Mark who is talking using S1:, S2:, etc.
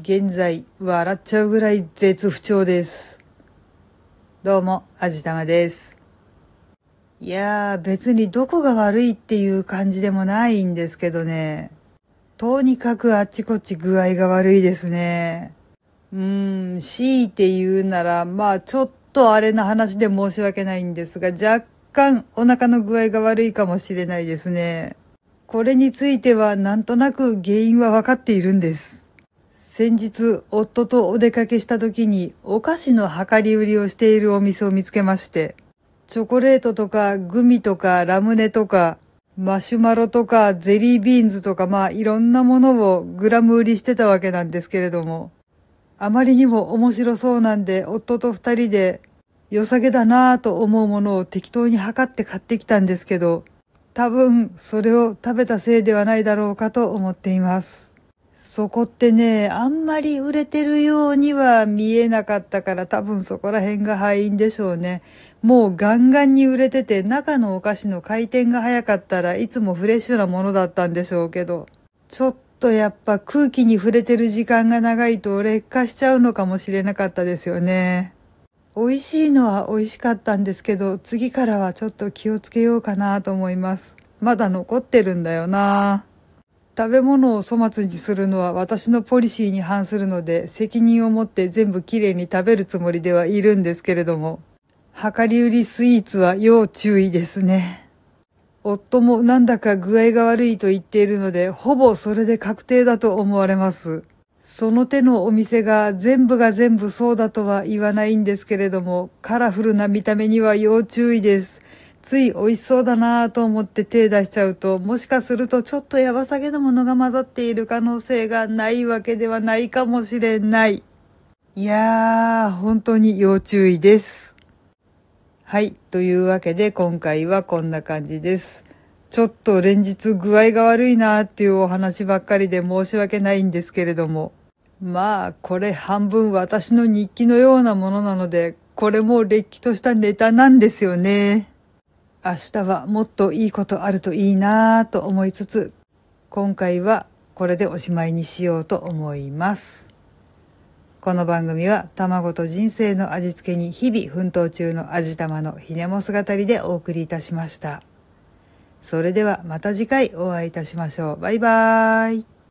S1: 現在、笑っちゃうぐらい絶不調です。どうも、あじたまです。いやー、別にどこが悪いっていう感じでもないんですけどね。とにかくあっちこっち具合が悪いですね。うーん、強いて言うなら、まあちょっとあれな話で申し訳ないんですが、若干お腹の具合が悪いかもしれないですね。これについてはなんとなく原因はわかっているんです。先日、夫とお出かけした時にお菓子の量り売りをしているお店を見つけまして、チョコレートとかグミとかラムネとかマシュマロとかゼリービーンズとかまあいろんなものをグラム売りしてたわけなんですけれども、あまりにも面白そうなんで夫と二人で良さげだなぁと思うものを適当に測って買ってきたんですけど、多分それを食べたせいではないだろうかと思っています。そこってね、あんまり売れてるようには見えなかったから多分そこら辺が敗因でしょうね。もうガンガンに売れてて中のお菓子の回転が早かったらいつもフレッシュなものだったんでしょうけど、ちょっとやっぱ空気に触れてる時間が長いと劣化しちゃうのかもしれなかったですよね。美味しいのは美味しかったんですけど、次からはちょっと気をつけようかなと思います。まだ残ってるんだよな。食べ物を粗末にするのは私のポリシーに反するので、責任を持って全部きれいに食べるつもりではいるんですけれども、量り売りスイーツは要注意ですね。夫もなんだか具合が悪いと言っているので、ほぼそれで確定だと思われます。その手のお店が全部が全部そうだとは言わないんですけれども、カラフルな見た目には要注意です。つい美味しそうだなぁと思って手出しちゃうと、もしかするとちょっとやばさげなものが混ざっている可能性がないわけではないかもしれない。いやー、本当に要注意です。はい。というわけで今回はこんな感じです。ちょっと連日具合が悪いなーっていうお話ばっかりで申し訳ないんですけれども。まあ、これ半分私の日記のようなものなので、これもれっきとしたネタなんですよね。明日はもっといいことあるといいなぁと思いつつ、今回はこれでおしまいにしようと思います。この番組は卵と人生の味付けに日々奮闘中の味玉のひねも姿りでお送りいたしました。それではまた次回お会いいたしましょう。バイバーイ。